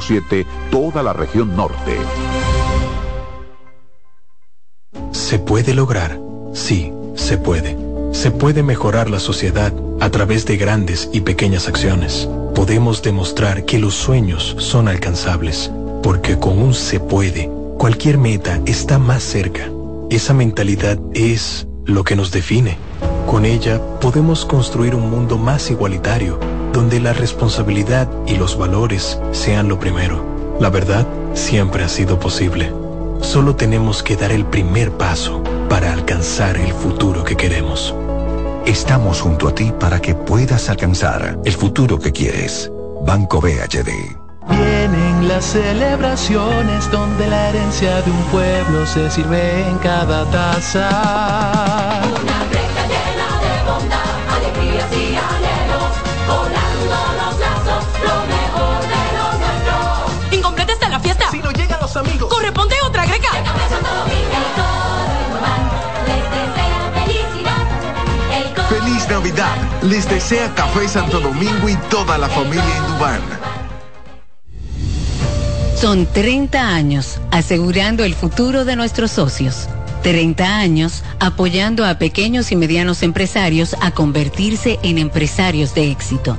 100.7 toda la región norte. ¿Se puede lograr? Sí, se puede. Se puede mejorar la sociedad a través de grandes y pequeñas acciones. Podemos demostrar que los sueños son alcanzables, porque con un se puede, cualquier meta está más cerca. Esa mentalidad es lo que nos define. Con ella podemos construir un mundo más igualitario, donde la responsabilidad y los valores sean lo primero. La verdad siempre ha sido posible. Solo tenemos que dar el primer paso para alcanzar el futuro que queremos. Estamos junto a ti para que puedas alcanzar el futuro que quieres. Banco BHD. Vienen las celebraciones donde la herencia de un pueblo se sirve en cada taza. Los amigos. Corresponde otra greca. Feliz Navidad. Les desea Café Santo Domingo y toda la familia Indubán. Son 30 años asegurando el futuro de nuestros socios. 30 años apoyando a pequeños y medianos empresarios a convertirse en empresarios de éxito.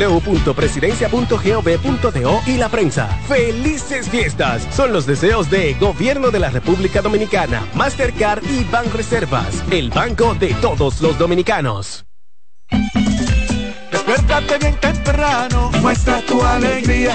www.presidencia.gov.do y la prensa. ¡Felices fiestas! Son los deseos de Gobierno de la República Dominicana, Mastercard y Banreservas, el banco de todos los dominicanos. Despiértate bien temprano, muestra tu alegría.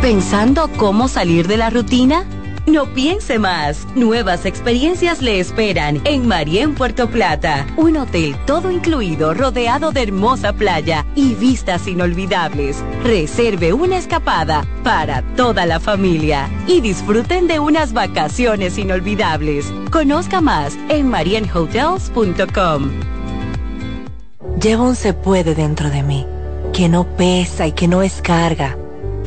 ¿Pensando cómo salir de la rutina? No piense más. Nuevas experiencias le esperan en Marien Puerto Plata. Un hotel todo incluido rodeado de hermosa playa y vistas inolvidables. Reserve una escapada para toda la familia y disfruten de unas vacaciones inolvidables. Conozca más en marienhotels.com. Llevo un se puede dentro de mí, que no pesa y que no es carga,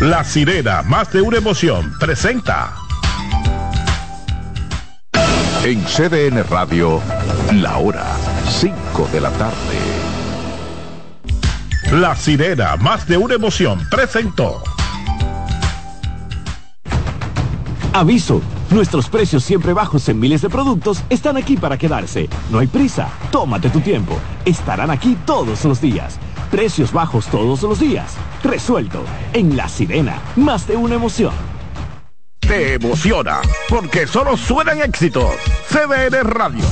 La sirena, más de una emoción, presenta. En CDN Radio, la hora 5 de la tarde. La sirena, más de una emoción, presentó. Aviso, nuestros precios siempre bajos en miles de productos están aquí para quedarse. No hay prisa, tómate tu tiempo. Estarán aquí todos los días. Precios bajos todos los días. Resuelto. En La Sirena, más de una emoción. Te emociona, porque solo suenan éxitos. CDN Radio.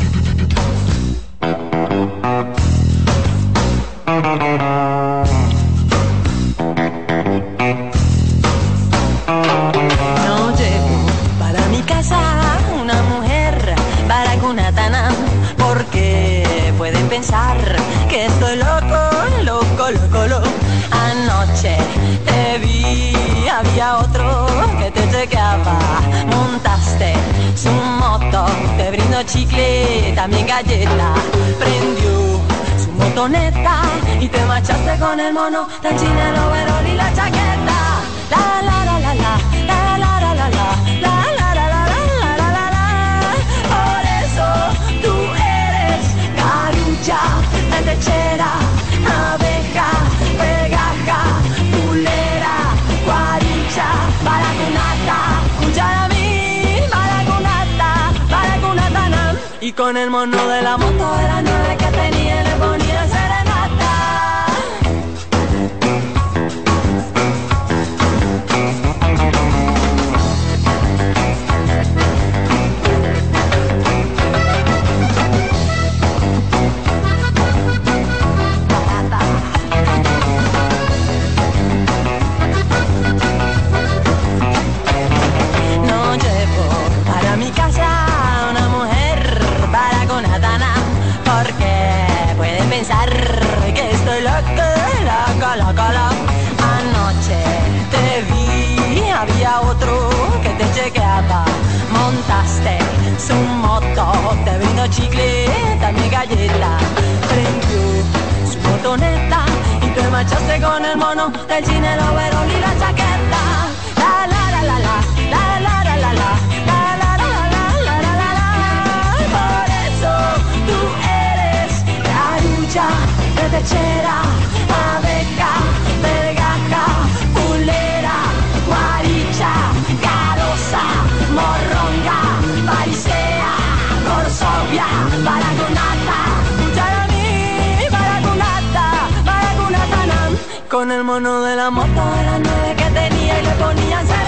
Montaste su moto, te brindó chicle, también galleta. Prendió su motoneta y te marchaste con el mono del chinelo, verol y la chaqueta. La la la la la, la la la la la, la la la la la la la la. Por eso tú eres lechera, abeja, Y con el mono de la moto de las nueve que tenía le ponía su moto te vino chicleta, mi galleta. Prendió su botoneta y te marchaste con el mono del cine, el y la chaqueta. La la la la la, la la la la la. la, la, la, la, la, la Por eso tú eres la lucha, de a beca. Baragunata, cucharamí, baragunata, baragunata, nam. Con el mono de la moto de las nueve que tenía y le ponían serenata.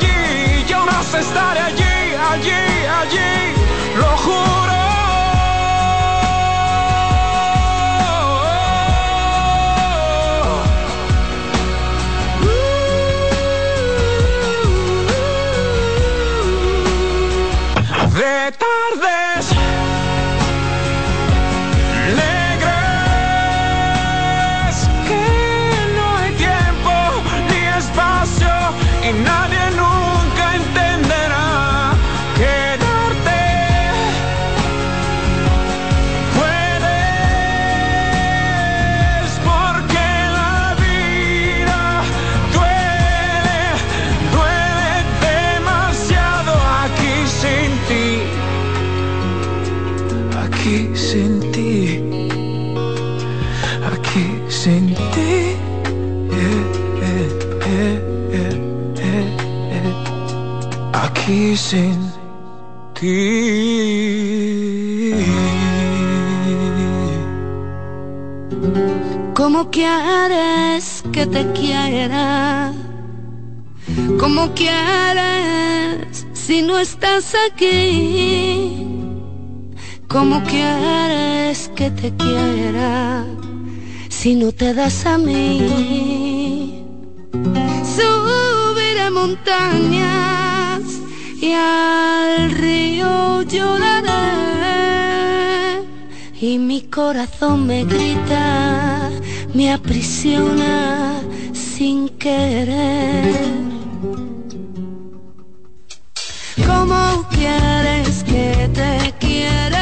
sin ti. ¿Cómo quieres que te quiera? ¿Cómo quieres si no estás aquí? ¿Cómo quieres que te quiera si no te das a mí? Subir a montaña y al río lloraré y mi corazón me grita, me aprisiona sin querer. ¿Cómo quieres que te quiera?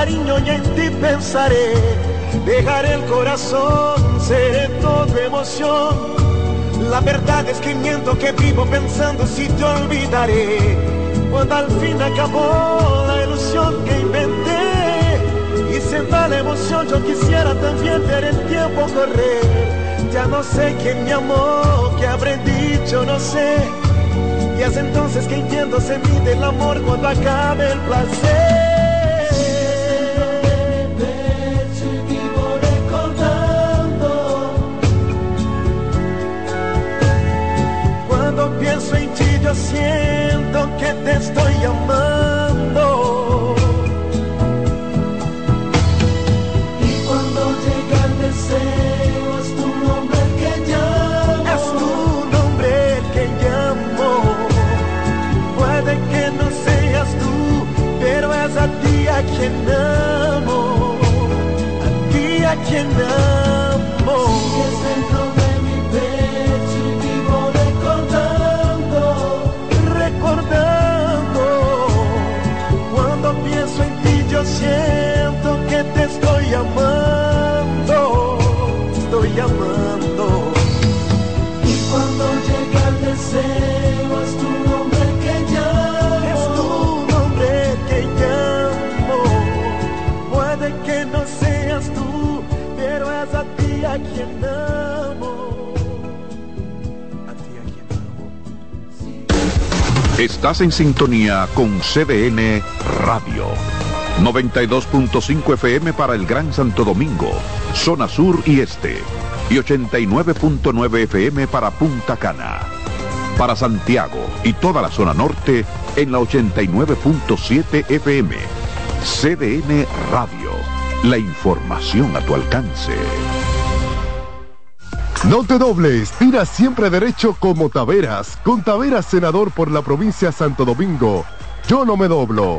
Cariño y en ti pensaré. Dejaré el corazón, seré todo emoción. La verdad es que miento que vivo pensando si te olvidaré. Cuando al fin acabó la ilusión que inventé y se la emoción, yo quisiera también ver el tiempo correr. Ya no sé quién me amó, qué habré dicho, no sé. Y es entonces que entiendo se mide el amor cuando acabe el placer. Yo siento que te estoy amando. Y cuando llega el deseo es tu nombre el que llamo. Es tu nombre el que llamo. Puede que no seas tú, pero es a ti a quien amo. A ti a quien amo. Estoy amando, estoy amando. Y cuando llega el deseo es tu nombre que llamo. Es tu nombre que llamo. Puede que no seas tú, pero es a ti a quien amo. Estás en sintonía con CDN Radio. 92.5 FM para el Gran Santo Domingo, zona sur y este. Y 89.9 FM para Punta Cana. Para Santiago y toda la zona norte en la 89.7 FM. CDN Radio. La información a tu alcance. No te dobles, tira siempre derecho como Taveras. Con Taveras, senador por la provincia Santo Domingo. Yo no me doblo.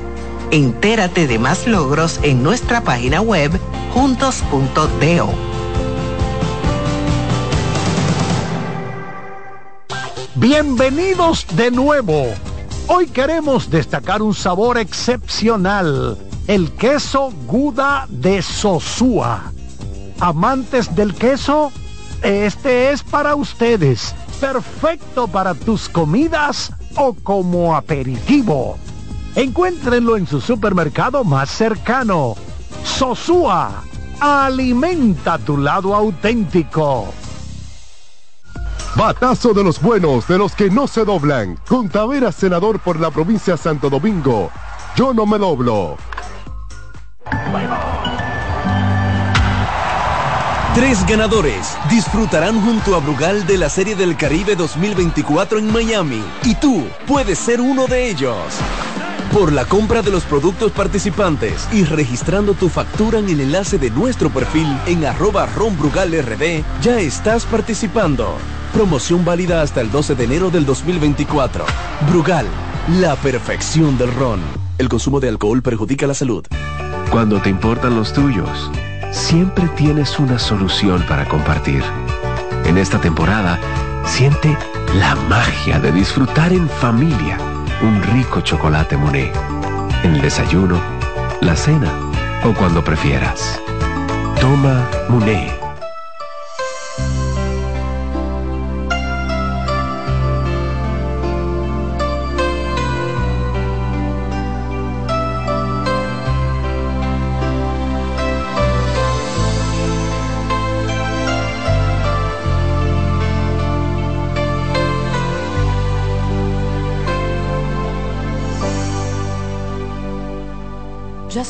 Entérate de más logros en nuestra página web juntos.do. Bienvenidos de nuevo. Hoy queremos destacar un sabor excepcional, el queso Guda de Sosúa. Amantes del queso, este es para ustedes, perfecto para tus comidas o como aperitivo. Encuéntrenlo en su supermercado más cercano. Sosúa, alimenta tu lado auténtico. Batazo de los buenos, de los que no se doblan. Con Tavera, senador por la provincia de Santo Domingo. Yo no me doblo. Tres ganadores disfrutarán junto a Brugal de la Serie del Caribe 2024 en Miami y tú puedes ser uno de ellos. Por la compra de los productos participantes y registrando tu factura en el enlace de nuestro perfil en arroba ronbrugalrd, ya estás participando. Promoción válida hasta el 12 de enero del 2024. Brugal, la perfección del ron. El consumo de alcohol perjudica la salud. Cuando te importan los tuyos, siempre tienes una solución para compartir. En esta temporada, siente la magia de disfrutar en familia un rico chocolate Monet. En el desayuno, la cena o cuando prefieras. Toma Monet.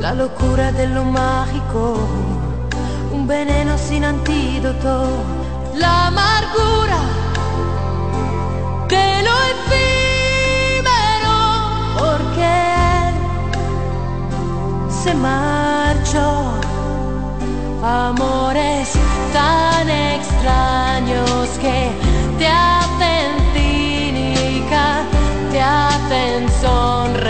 la locura de lo mágico, un veneno sin antídoto, la amargura de lo efímero, porque se marchó. Amores tan extraños que te hacen cínica, te hacen sonreír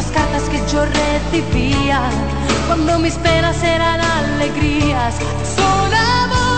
aquellas cartas que yo recibía cuando mis penas eran alegrías. Son amores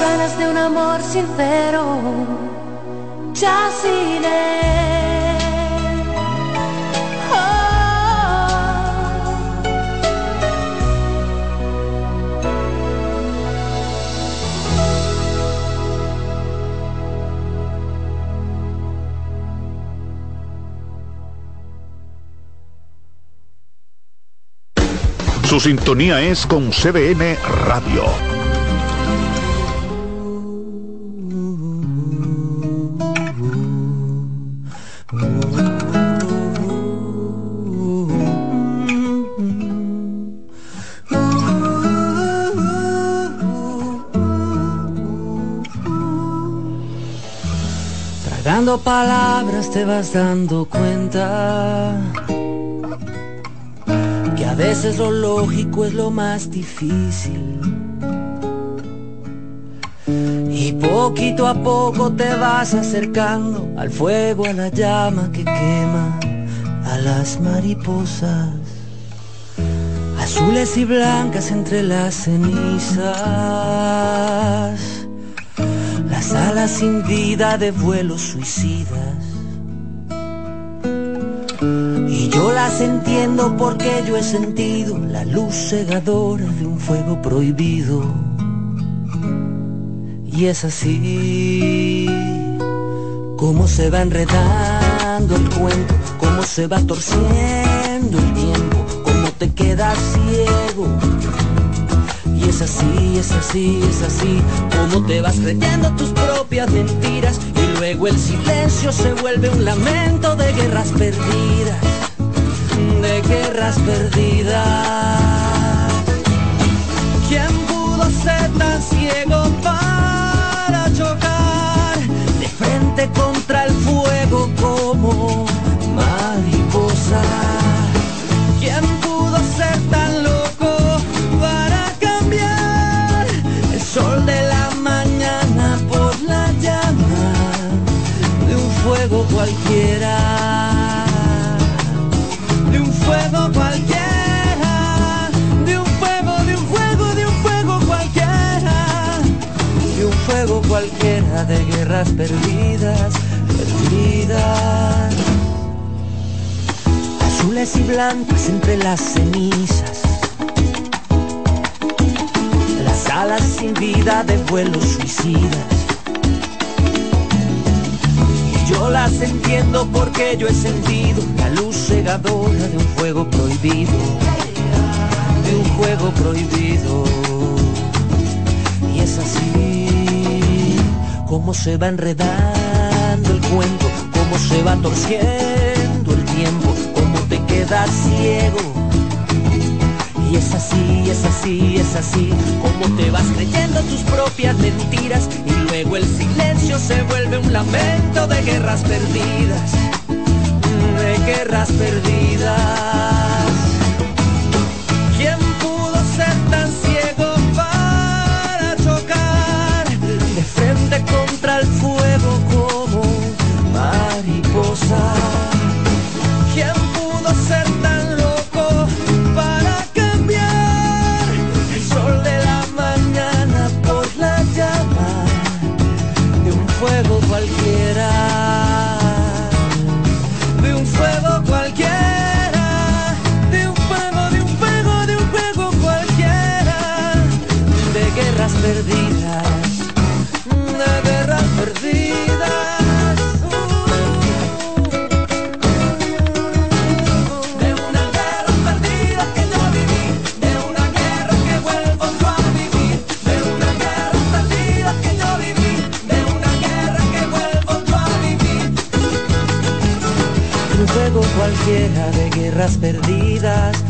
ganas de un amor sincero, ya sin él. Oh. Su sintonía es con CDN Radio. Palabras te vas dando cuenta que a veces lo lógico es lo más difícil. Y poquito a poco te vas acercando al fuego, a la llama que quema a las mariposas. Azules y blancas entre las cenizas. Las alas sin vida de vuelos suicidas. Y yo las entiendo porque yo he sentido la luz cegadora de un fuego prohibido. Y es así como se va enredando el cuento, cómo se va torciendo el tiempo, cómo te quedas ciego. Y es así, es así, es así, como te vas creyendo tus propias mentiras y luego el silencio se vuelve un lamento de guerras perdidas, de guerras perdidas. ¿Quién pudo ser tan ciego para chocar de frente contra cualquiera de guerras perdidas, perdidas azules y blancas entre las cenizas. Las alas sin vida de vuelos suicidas. Y yo las entiendo porque yo he sentido la luz cegadora de un fuego prohibido. De un juego prohibido. Como se va enredando el cuento, cómo se va torciendo el tiempo, cómo te quedas ciego. Y es así, es así, es así, como te vas creyendo tus propias mentiras y luego el silencio se vuelve un lamento de guerras perdidas, de guerras perdidas. Perdidas, perdidas.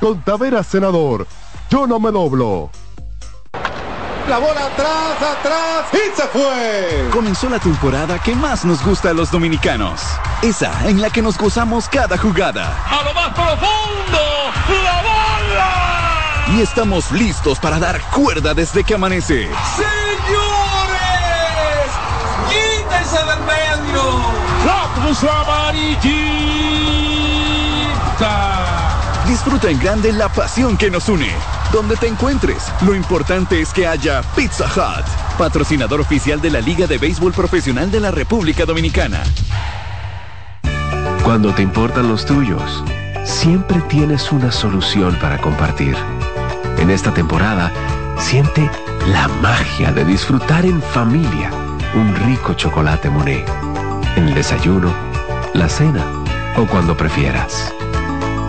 con Tavera Senador. Yo no me doblo. La bola atrás, atrás y se fue. Comenzó la temporada que más nos gusta a los dominicanos. Esa en la que nos gozamos cada jugada. A lo más profundo, la bola. Y estamos listos para dar cuerda desde que amanece. Señores, quítense del medio. La cruz amarillita. Disfruta en grande la pasión que nos une. Donde te encuentres, lo importante es que haya Pizza Hut, patrocinador oficial de la Liga de Béisbol Profesional de la República Dominicana. Cuando te importan los tuyos, siempre tienes una solución para compartir. En esta temporada, siente la magia de disfrutar en familia un rico chocolate Monet. En el desayuno, la cena o cuando prefieras.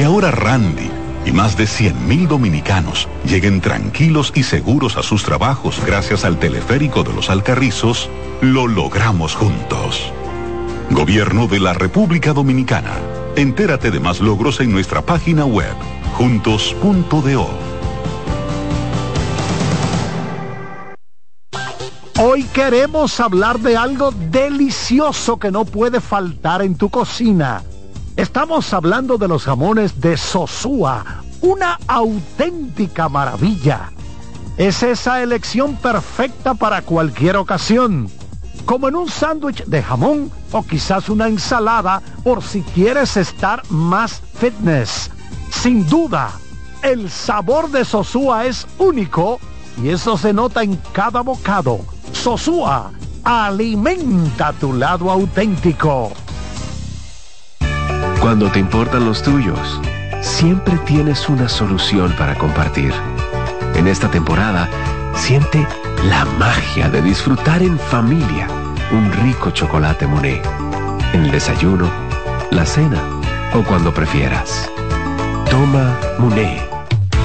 Que ahora Randy y más de 100.000 dominicanos lleguen tranquilos y seguros a sus trabajos gracias al teleférico de los Alcarrizos, lo logramos juntos. Gobierno de la República Dominicana. Entérate de más logros en nuestra página web, juntos.do. Hoy queremos hablar de algo delicioso que no puede faltar en tu cocina Estamos hablando de los jamones de Sosúa, una auténtica maravilla. Es esa elección perfecta para cualquier ocasión, como en un sándwich de jamón o quizás una ensalada por si quieres estar más fitness. Sin duda, El sabor de Sosúa es único y eso se nota en cada bocado. Sosúa, alimenta tu lado auténtico. Cuando te importan los tuyos, siempre tienes una solución para compartir. En esta temporada, siente la magia de disfrutar en familia un rico chocolate Monet. En el desayuno, la cena o cuando prefieras. Toma Monet.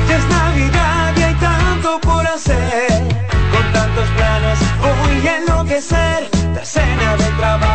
Ya es Navidad y hay tanto por hacer. Con tantos planes voy a enloquecer. La cena del trabajo,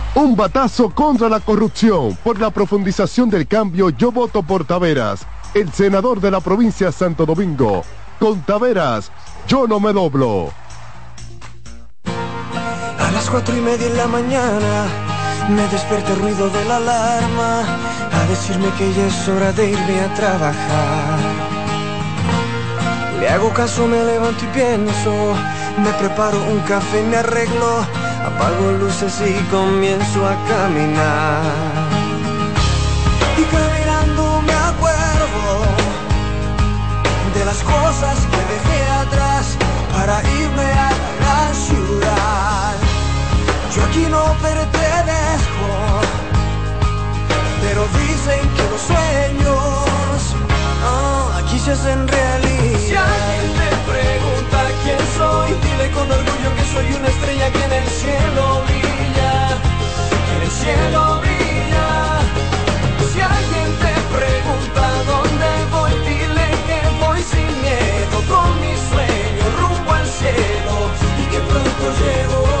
Un batazo contra la corrupción. Por la profundización del cambio, yo voto por Taveras, el senador de la provincia Santo Domingo. Con Taveras, yo no me doblo. A las cuatro y media de la mañana me despierta el ruido de la alarma a decirme que ya es hora de irme a trabajar. Le hago caso, me levanto y pienso, me preparo un café me arreglo, apago luces y comienzo a caminar. Y caminando me acuerdo de las cosas que dejé atrás para irme a la gran ciudad. Yo aquí no pertenezco, pero dicen que los sueños ah, aquí se hacen realidad. Quién soy, dile con orgullo que soy una estrella que en el cielo brilla, que en el cielo brilla. Si alguien te pregunta dónde voy, dile que voy sin miedo con mi sueño rumbo al cielo y que pronto llego.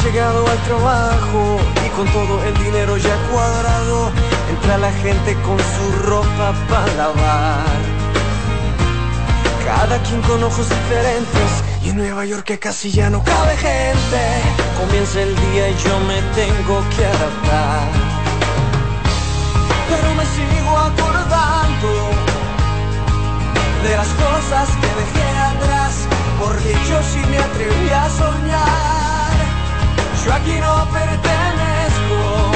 Llegado al trabajo y con todo el dinero ya cuadrado, entra la gente con su ropa para lavar. Cada quien con ojos diferentes y en Nueva York que casi ya no cabe gente. Comienza el día y yo me tengo que adaptar. Pero me sigo acordando de las cosas que dejé atrás, porque yo sí me atreví a soñar. Yo aquí no pertenezco,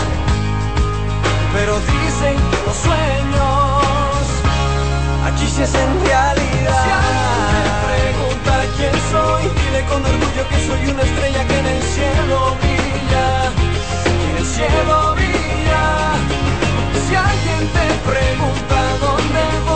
pero dicen que los sueños aquí se hacen realidad. Si alguien te pregunta quién soy, dile con orgullo que soy una estrella que en el cielo brilla, que en el cielo brilla. Si alguien te pregunta dónde voy,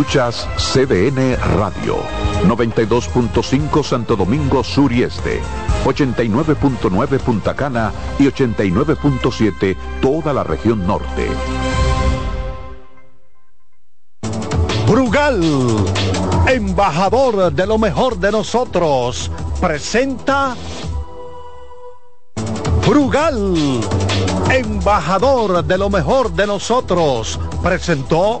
Escuchas CDN Radio, 92.5 Santo Domingo Sur y Este, 89.9 Punta Cana y 89.7 toda la región norte. Brugal, embajador de lo mejor de nosotros, presenta Brugal, embajador de lo mejor de nosotros, presentó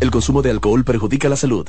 El consumo de alcohol perjudica la salud.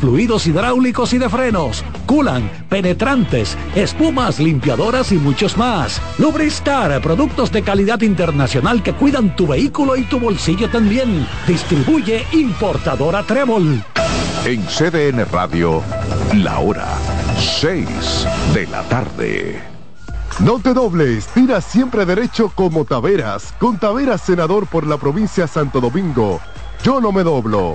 fluidos hidráulicos y de frenos, culan, penetrantes, espumas, limpiadoras y muchos más. Lubristar, productos de calidad internacional que cuidan tu vehículo y tu bolsillo también. Distribuye importadora Trébol. En CDN Radio, la hora 6 de la tarde. No te dobles, tira siempre derecho como Taveras. Con Taveras, senador por la provincia Santo Domingo. Yo no me doblo.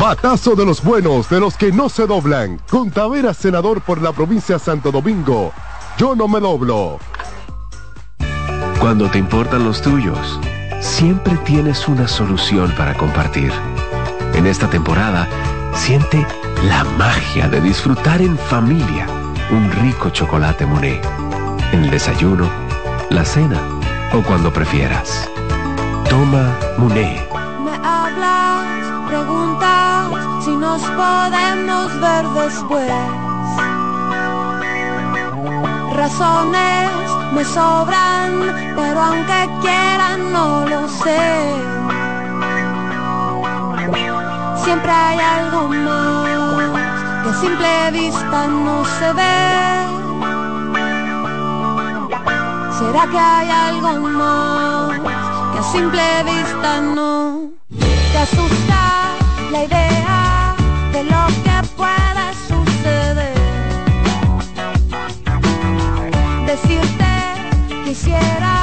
Batazo de los buenos, de los que no se doblan. Con Tavera, senador por la provincia de Santo Domingo. Yo no me doblo. Cuando te importan los tuyos, siempre tienes una solución para compartir. En esta temporada, siente la magia de disfrutar en familia un rico chocolate Monet. En el desayuno, la cena o cuando prefieras. Toma Monet. Me hablas, preguntas si nos podemos ver después. Razones me sobran, pero aunque quieran no lo sé. Siempre hay algo más que a simple vista no se ve. ¿Será que hay algo más que a simple vista no te asusta la idea de lo que puede suceder? Decirte quisiera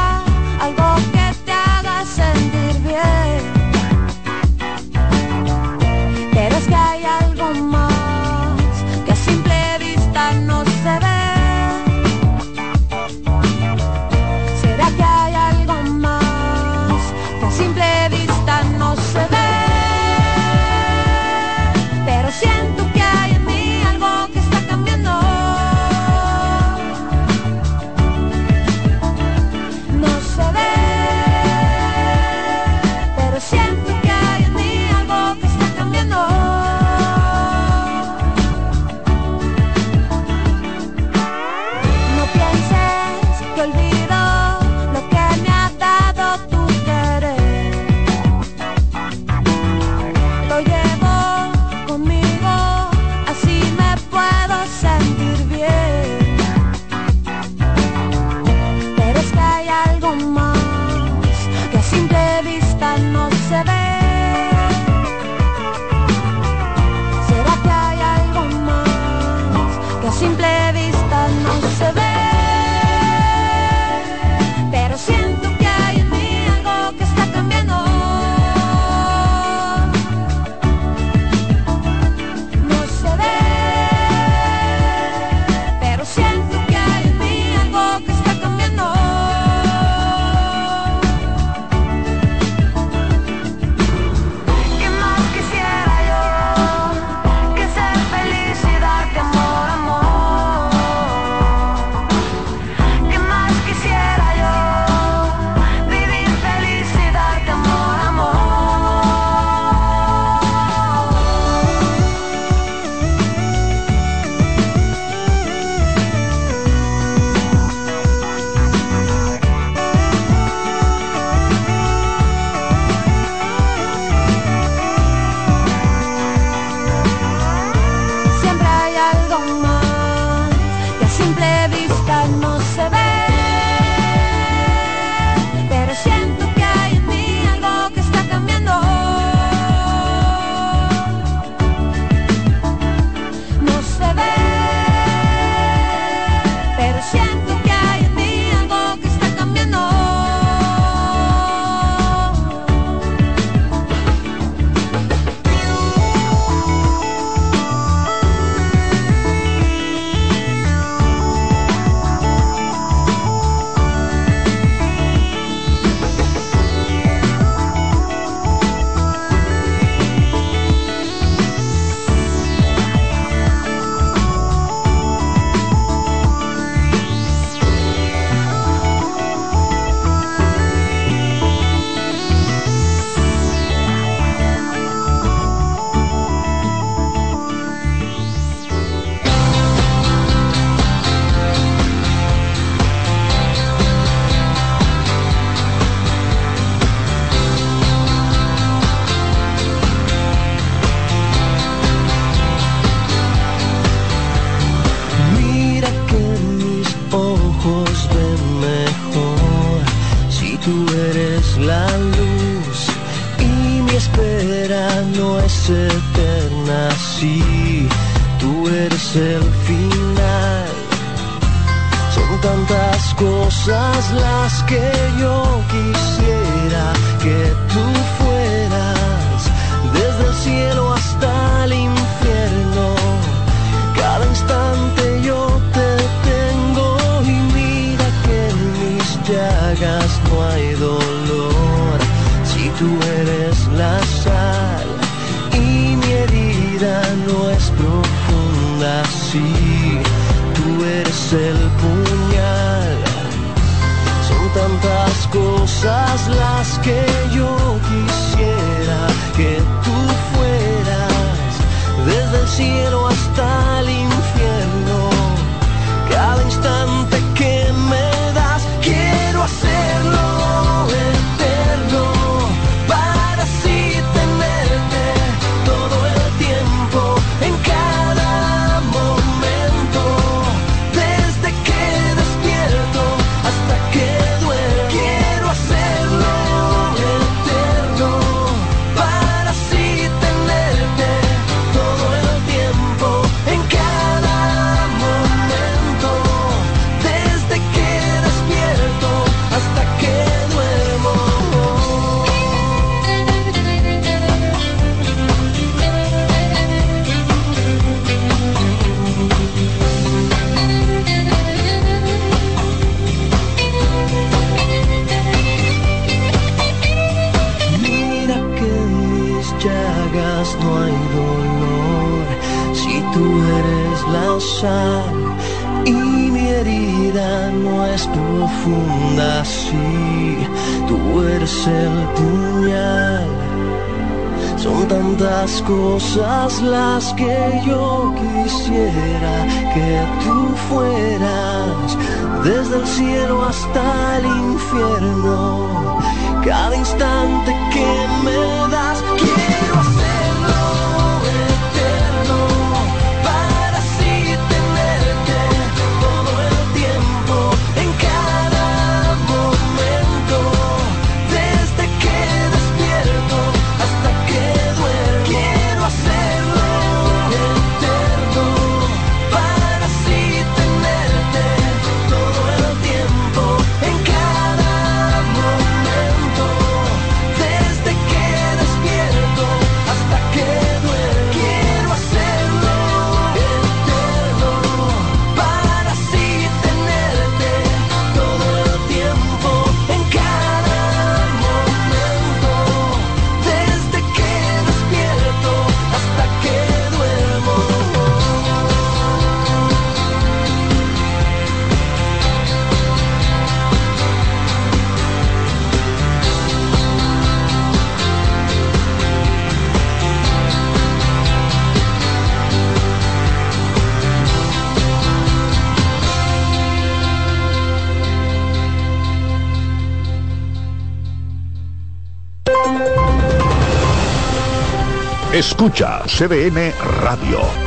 Escucha CDN Radio.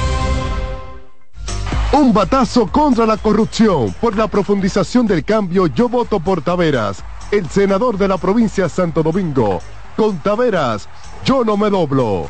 Un batazo contra la corrupción. Por la profundización del cambio, yo voto por Taveras, el senador de la provincia de Santo Domingo. Con Taveras, yo no me doblo.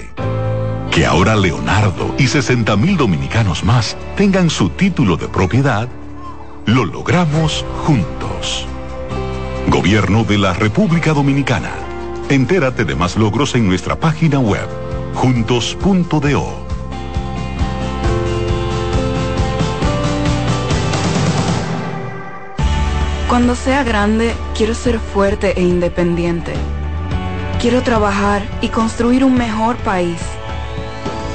Que ahora Leonardo y 60 mil dominicanos más tengan su título de propiedad, lo logramos juntos. Gobierno de la República Dominicana. Entérate de más logros en nuestra página web, juntos.do. Cuando sea grande, quiero ser fuerte e independiente. Quiero trabajar y construir un mejor país.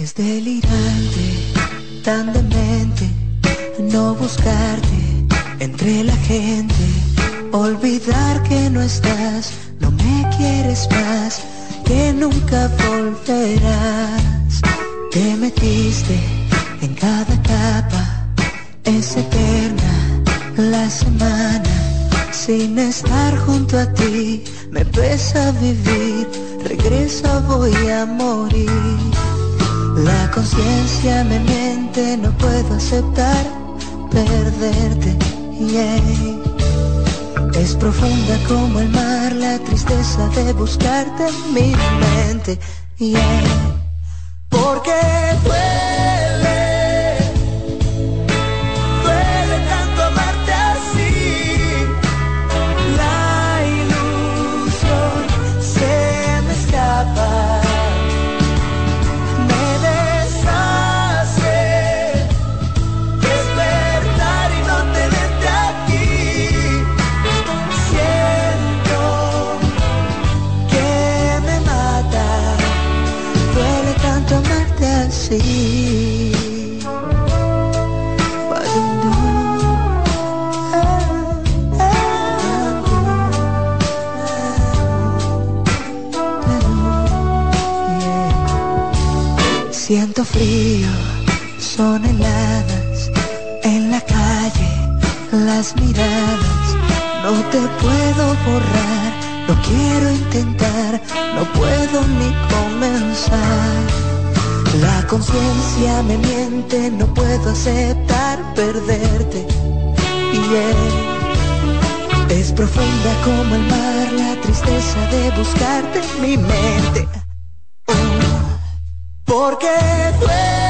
Es delirante, tan demente, no buscarte entre la gente, olvidar que no estás, no me quieres más, que nunca volverás. Te metiste en cada capa, es eterna la semana, sin estar junto a ti, me pesa vivir, regresa voy a morir. La conciencia me miente, no puedo aceptar perderte. Es profunda como el mar, la tristeza de buscarte en mi mente. Porque Siento frío, son heladas en la calle, las miradas. No te puedo borrar, no quiero intentar, no puedo ni comenzar. La conciencia me miente, no puedo aceptar perderte. Y es profunda como el mar, la tristeza de buscarte mi mente. Porque duele,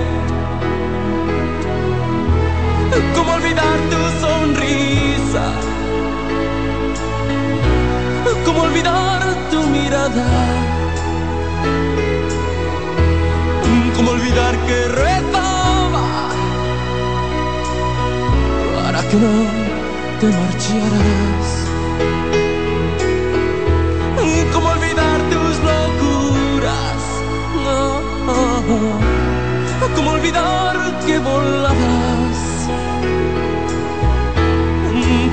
¿Cómo olvidar tu sonrisa? ¿Cómo olvidar tu mirada? ¿Cómo olvidar que rezaba para que no te marcharas? ¿Cómo olvidar tus locuras? ¿Cómo olvidar que volabas?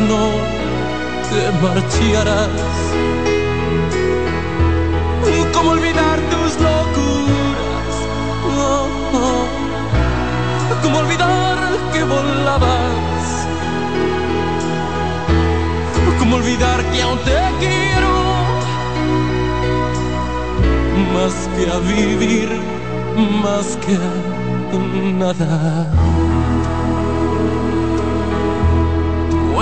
No te marcharas? ¿Cómo olvidar tus locuras? Oh. ¿Cómo olvidar que volabas? ¿Cómo olvidar que aún te quiero? Más que a vivir, más que a nada.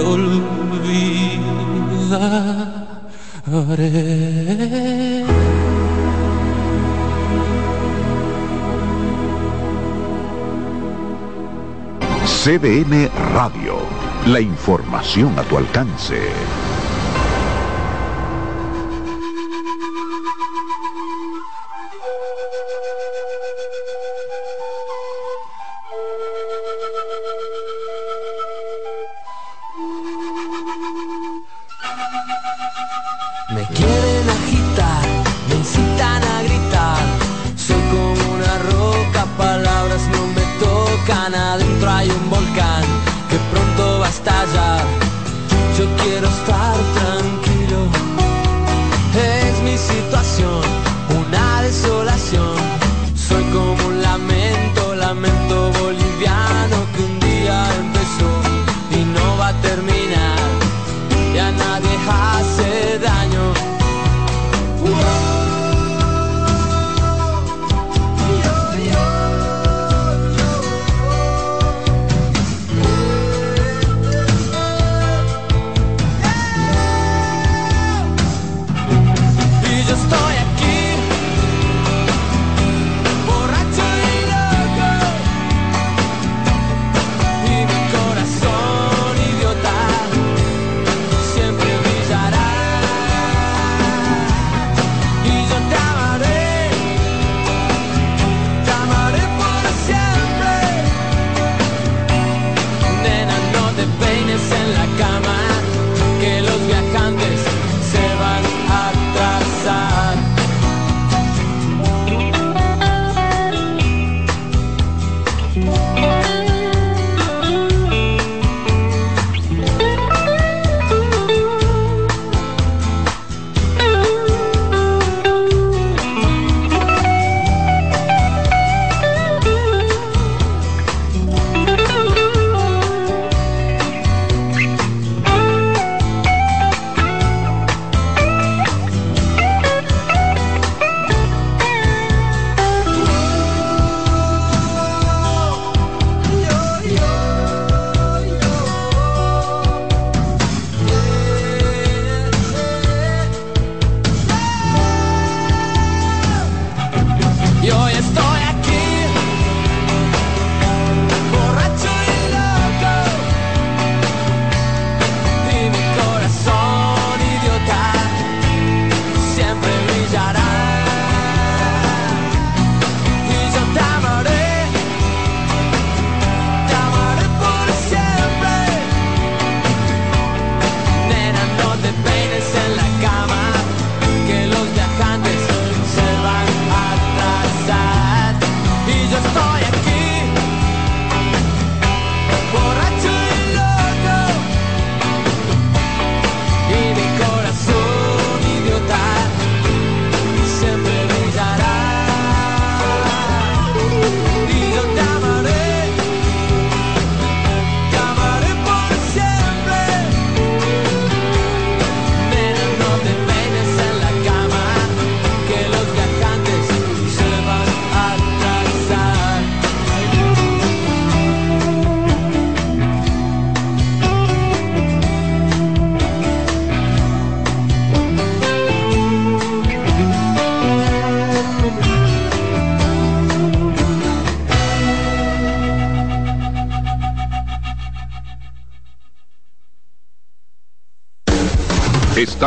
te olvidaré. CDN Radio. La información a tu alcance.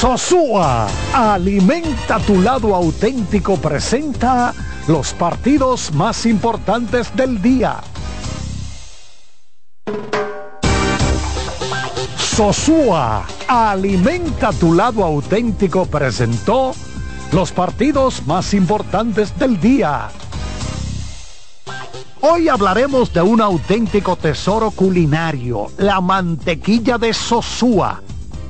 Sosúa, alimenta tu lado auténtico, presenta los partidos más importantes del día. Sosúa, alimenta tu lado auténtico, presentó los partidos más importantes del día. Hoy hablaremos de un auténtico tesoro culinario, la mantequilla de Sosúa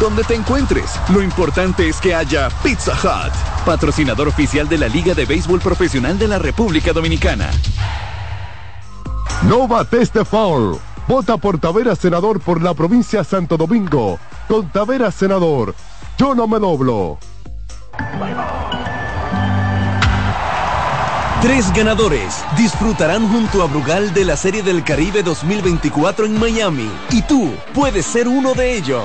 Donde te encuentres, lo importante es que haya Pizza Hut, patrocinador oficial de la Liga de Béisbol Profesional de la República Dominicana. No bates de foul. Vota por Tavera Senador por la provincia Santo Domingo. Con Tavera Senador, yo no me doblo. Tres ganadores disfrutarán junto a Brugal de la Serie del Caribe 2024 en Miami y tú puedes ser uno de ellos.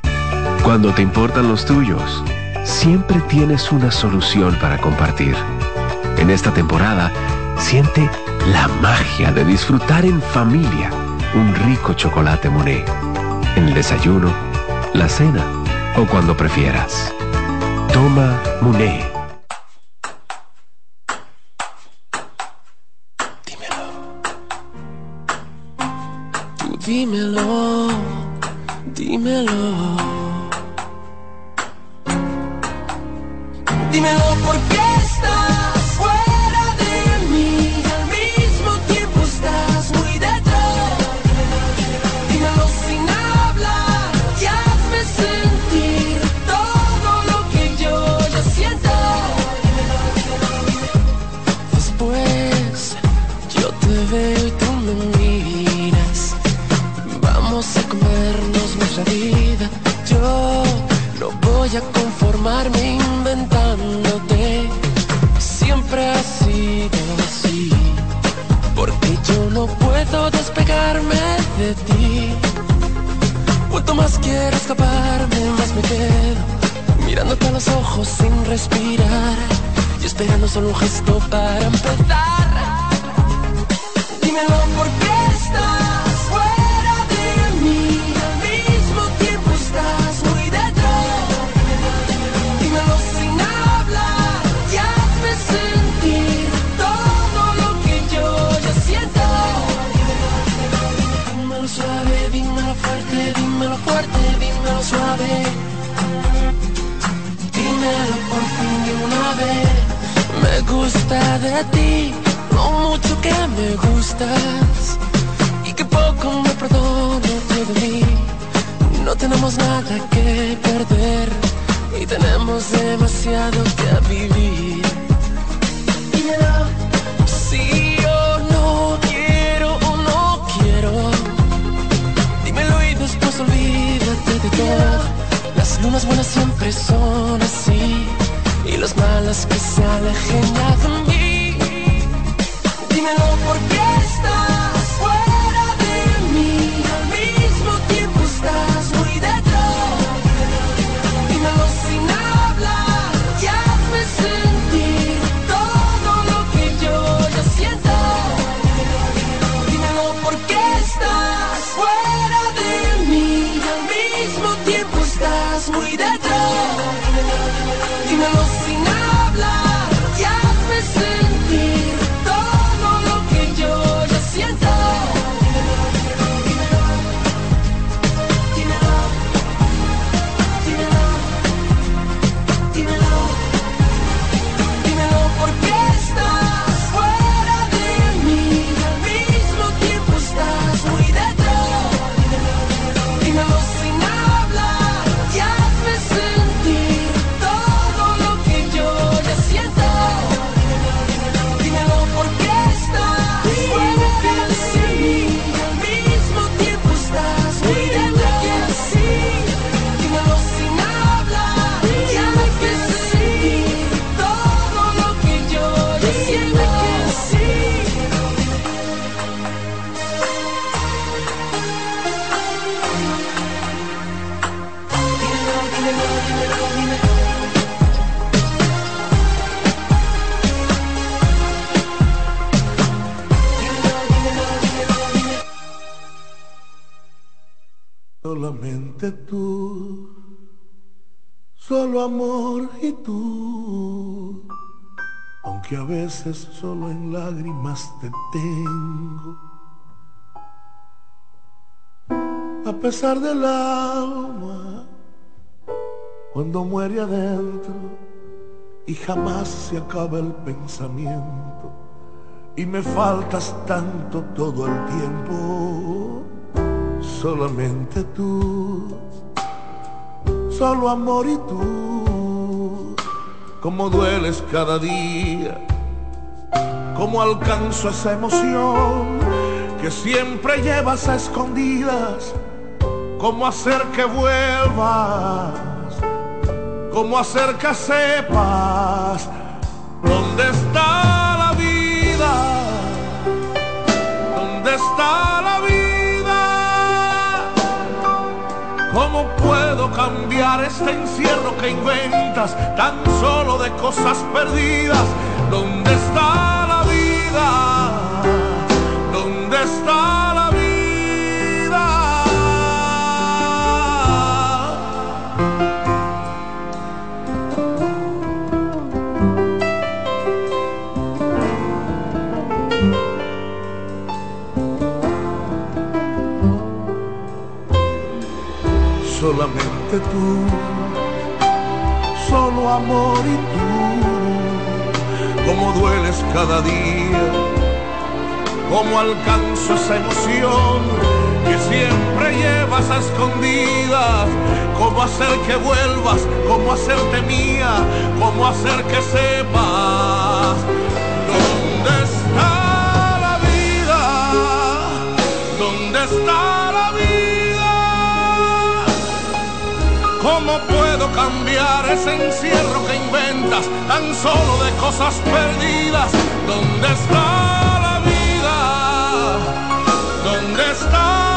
Cuando te importan los tuyos, siempre tienes una solución para compartir. En esta temporada, siente la magia de disfrutar en familia un rico chocolate Monet. En el desayuno, la cena o cuando prefieras. Toma Monet. Tú dímelo, dímelo. Dímelo por qué ti. Cuanto más quiero escaparme, más me quedo mirándote a los ojos sin respirar y esperando solo un gesto para empezar. Dímelo por qué gusta mucho que me gustas. Y que poco me perdono yo de mí. No tenemos nada que perder. Y tenemos demasiado que vivir. Dímelo. Sí o no quiero o no quiero. Dímelo y después olvídate de todo. Las lunas buenas siempre son así y las malas que se alejen Tú, solo amor y tú, aunque a veces solo en lágrimas te tengo. A pesar del alma, cuando muere adentro y jamás se acaba el pensamiento y me faltas tanto todo el tiempo solamente tú, solo amor y tú, como dueles cada día, como alcanzo esa emoción que siempre llevas a escondidas, cómo hacer que vuelvas, cómo hacer que sepas dónde está ¿Cómo puedo cambiar este encierro que inventas tan solo de cosas perdidas? ¿Dónde está la vida? ¿Dónde está Solamente tú, solo amor y tú, como dueles cada día, como alcanzo esa emoción que siempre llevas a escondidas, cómo hacer que vuelvas, cómo hacerte mía, cómo hacer que sepas dónde está la vida, dónde está la vida. ¿Cómo puedo cambiar ese encierro que inventas tan solo de cosas perdidas? ¿Dónde está la vida? ¿Dónde está? la vida?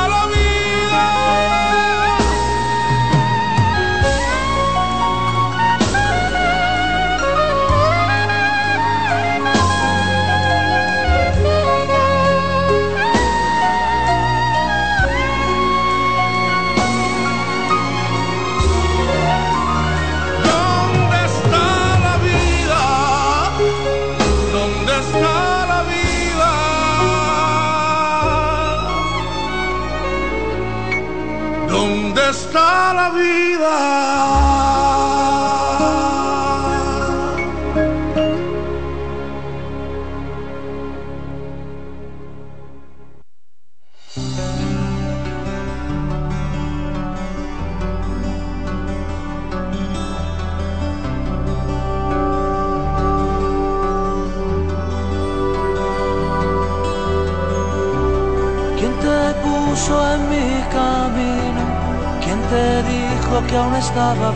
estaba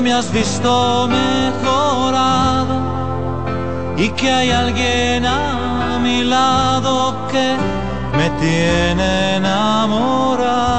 me has visto mejorado y que hay alguien a mi lado que me tiene enamorado.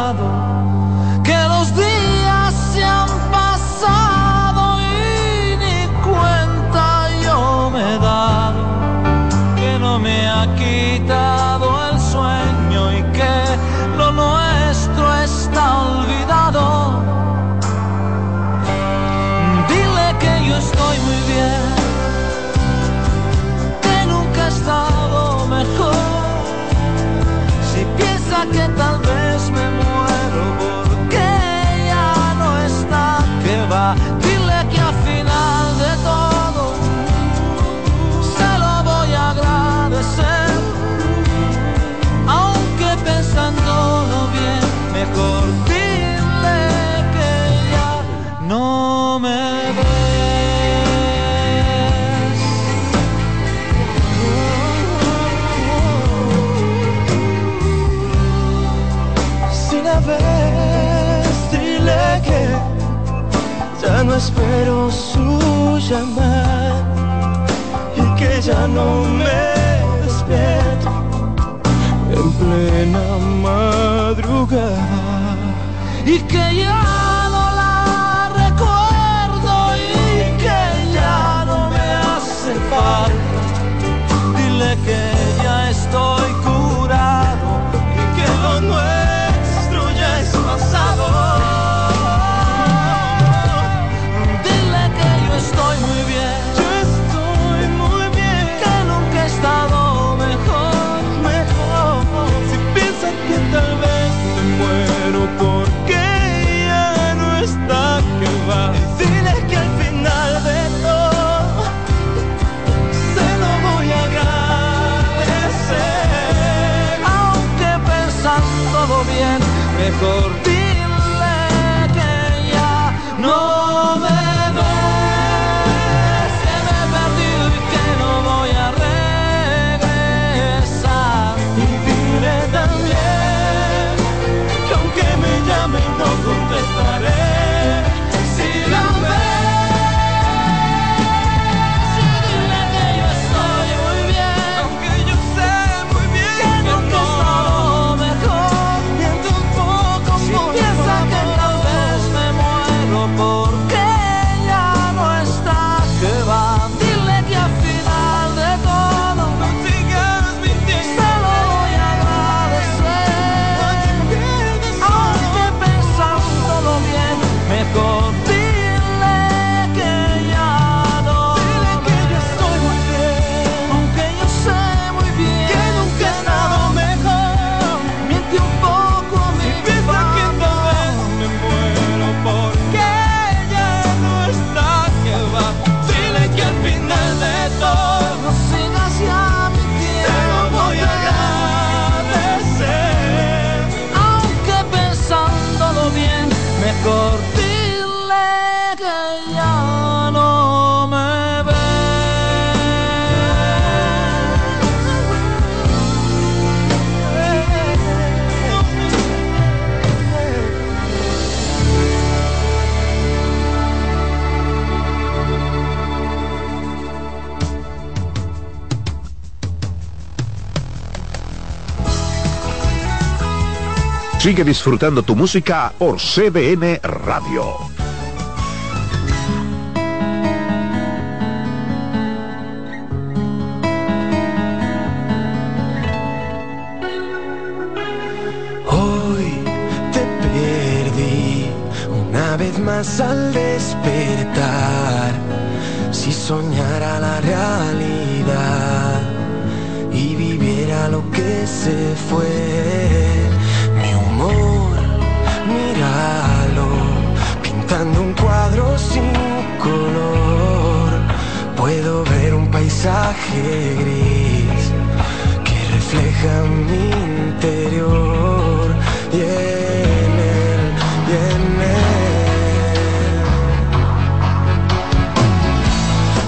espero su llamar y que ya no me despierto en plena madrugada y que ya Sigue disfrutando tu música por CDN Radio. Hoy te perdí una vez más al despertar. Si soñara la realidad y viviera lo que se fue Puedo ver un paisaje gris que refleja mi interior y en él, y en él.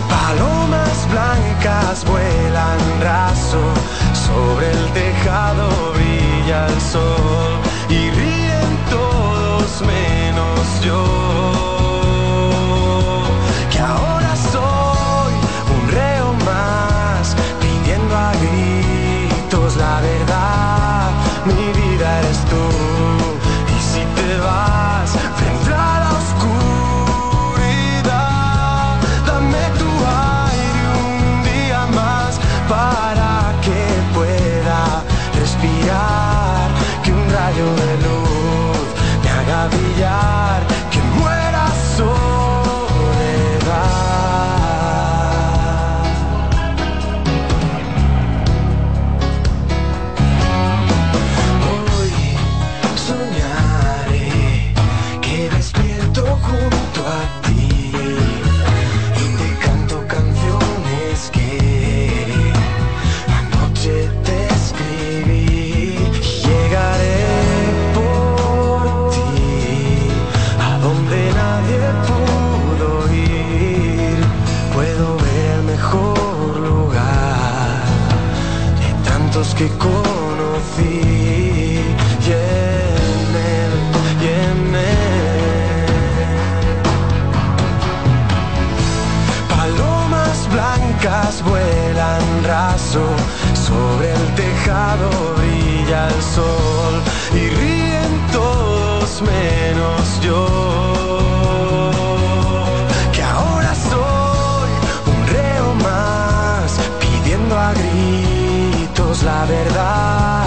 Palomas blancas vuelan raso, sobre el tejado brilla el sol y ríen todos menos yo. Gritos la verdad.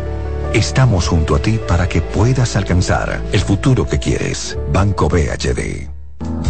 Estamos junto a ti para que puedas alcanzar el futuro que quieres. Banco BHD.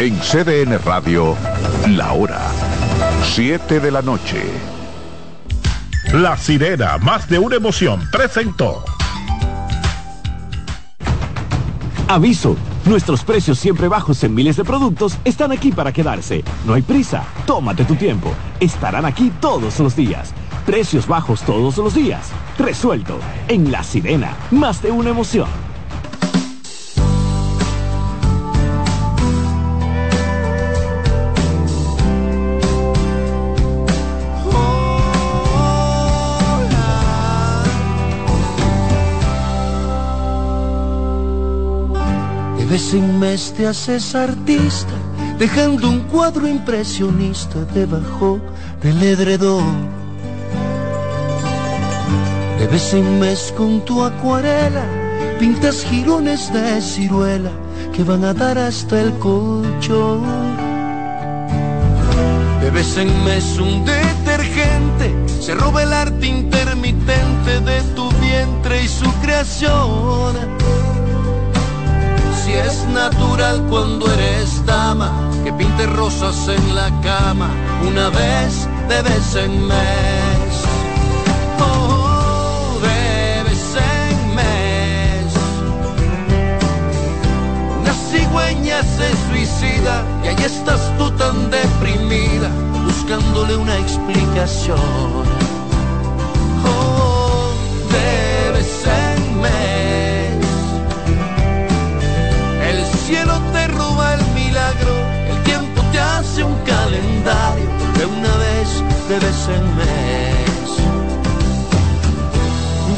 En CDN Radio, la hora 7 de la noche. La sirena, más de una emoción, presentó. Aviso, nuestros precios siempre bajos en miles de productos están aquí para quedarse. No hay prisa, tómate tu tiempo. Estarán aquí todos los días. Precios bajos todos los días. Resuelto. En La Sirena, más de una emoción. Vez en mes te haces artista, dejando un cuadro impresionista debajo del edredón. De vez en mes con tu acuarela, pintas jirones de ciruela que van a dar hasta el colchón. De vez en mes un detergente se roba el arte intermitente de tu vientre y su creación si es natural cuando eres dama, que pinte rosas en la cama una vez de vez en mes. Oh, de vez en mes. Una cigüeña se suicida y ahí estás tú tan deprimida, buscándole una explicación. El tiempo te hace un calendario de una vez, de vez en mes.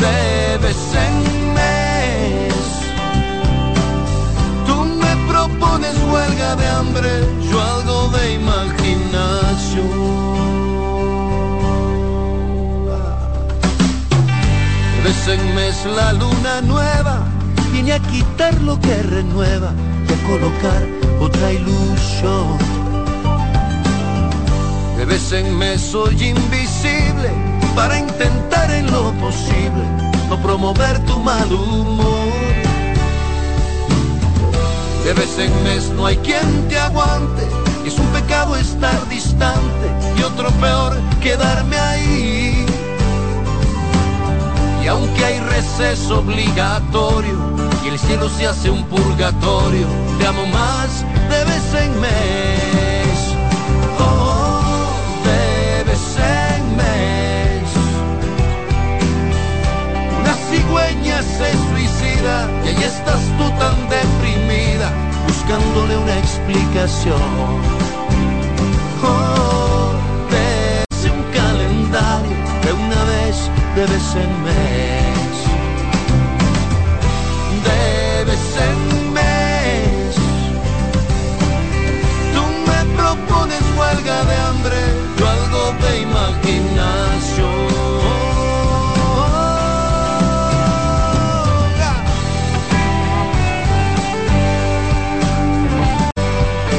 De vez en mes. Tú me propones huelga de hambre, yo algo de imaginación. De vez en mes la luna nueva viene a quitar lo que renueva y a colocar otra ilusión. De vez en mes soy invisible para intentar en lo posible no promover tu mal humor. De vez en mes no hay quien te aguante y es un pecado estar distante y otro peor quedarme ahí. Y aunque hay receso obligatorio y el cielo se hace un purgatorio, te amo más de vez en mes. Oh, de vez en mes. Una cigüeña se suicida y ahí estás tú tan deprimida, buscándole una explicación. Oh, de un calendario de una vez de vez en mes. de hambre.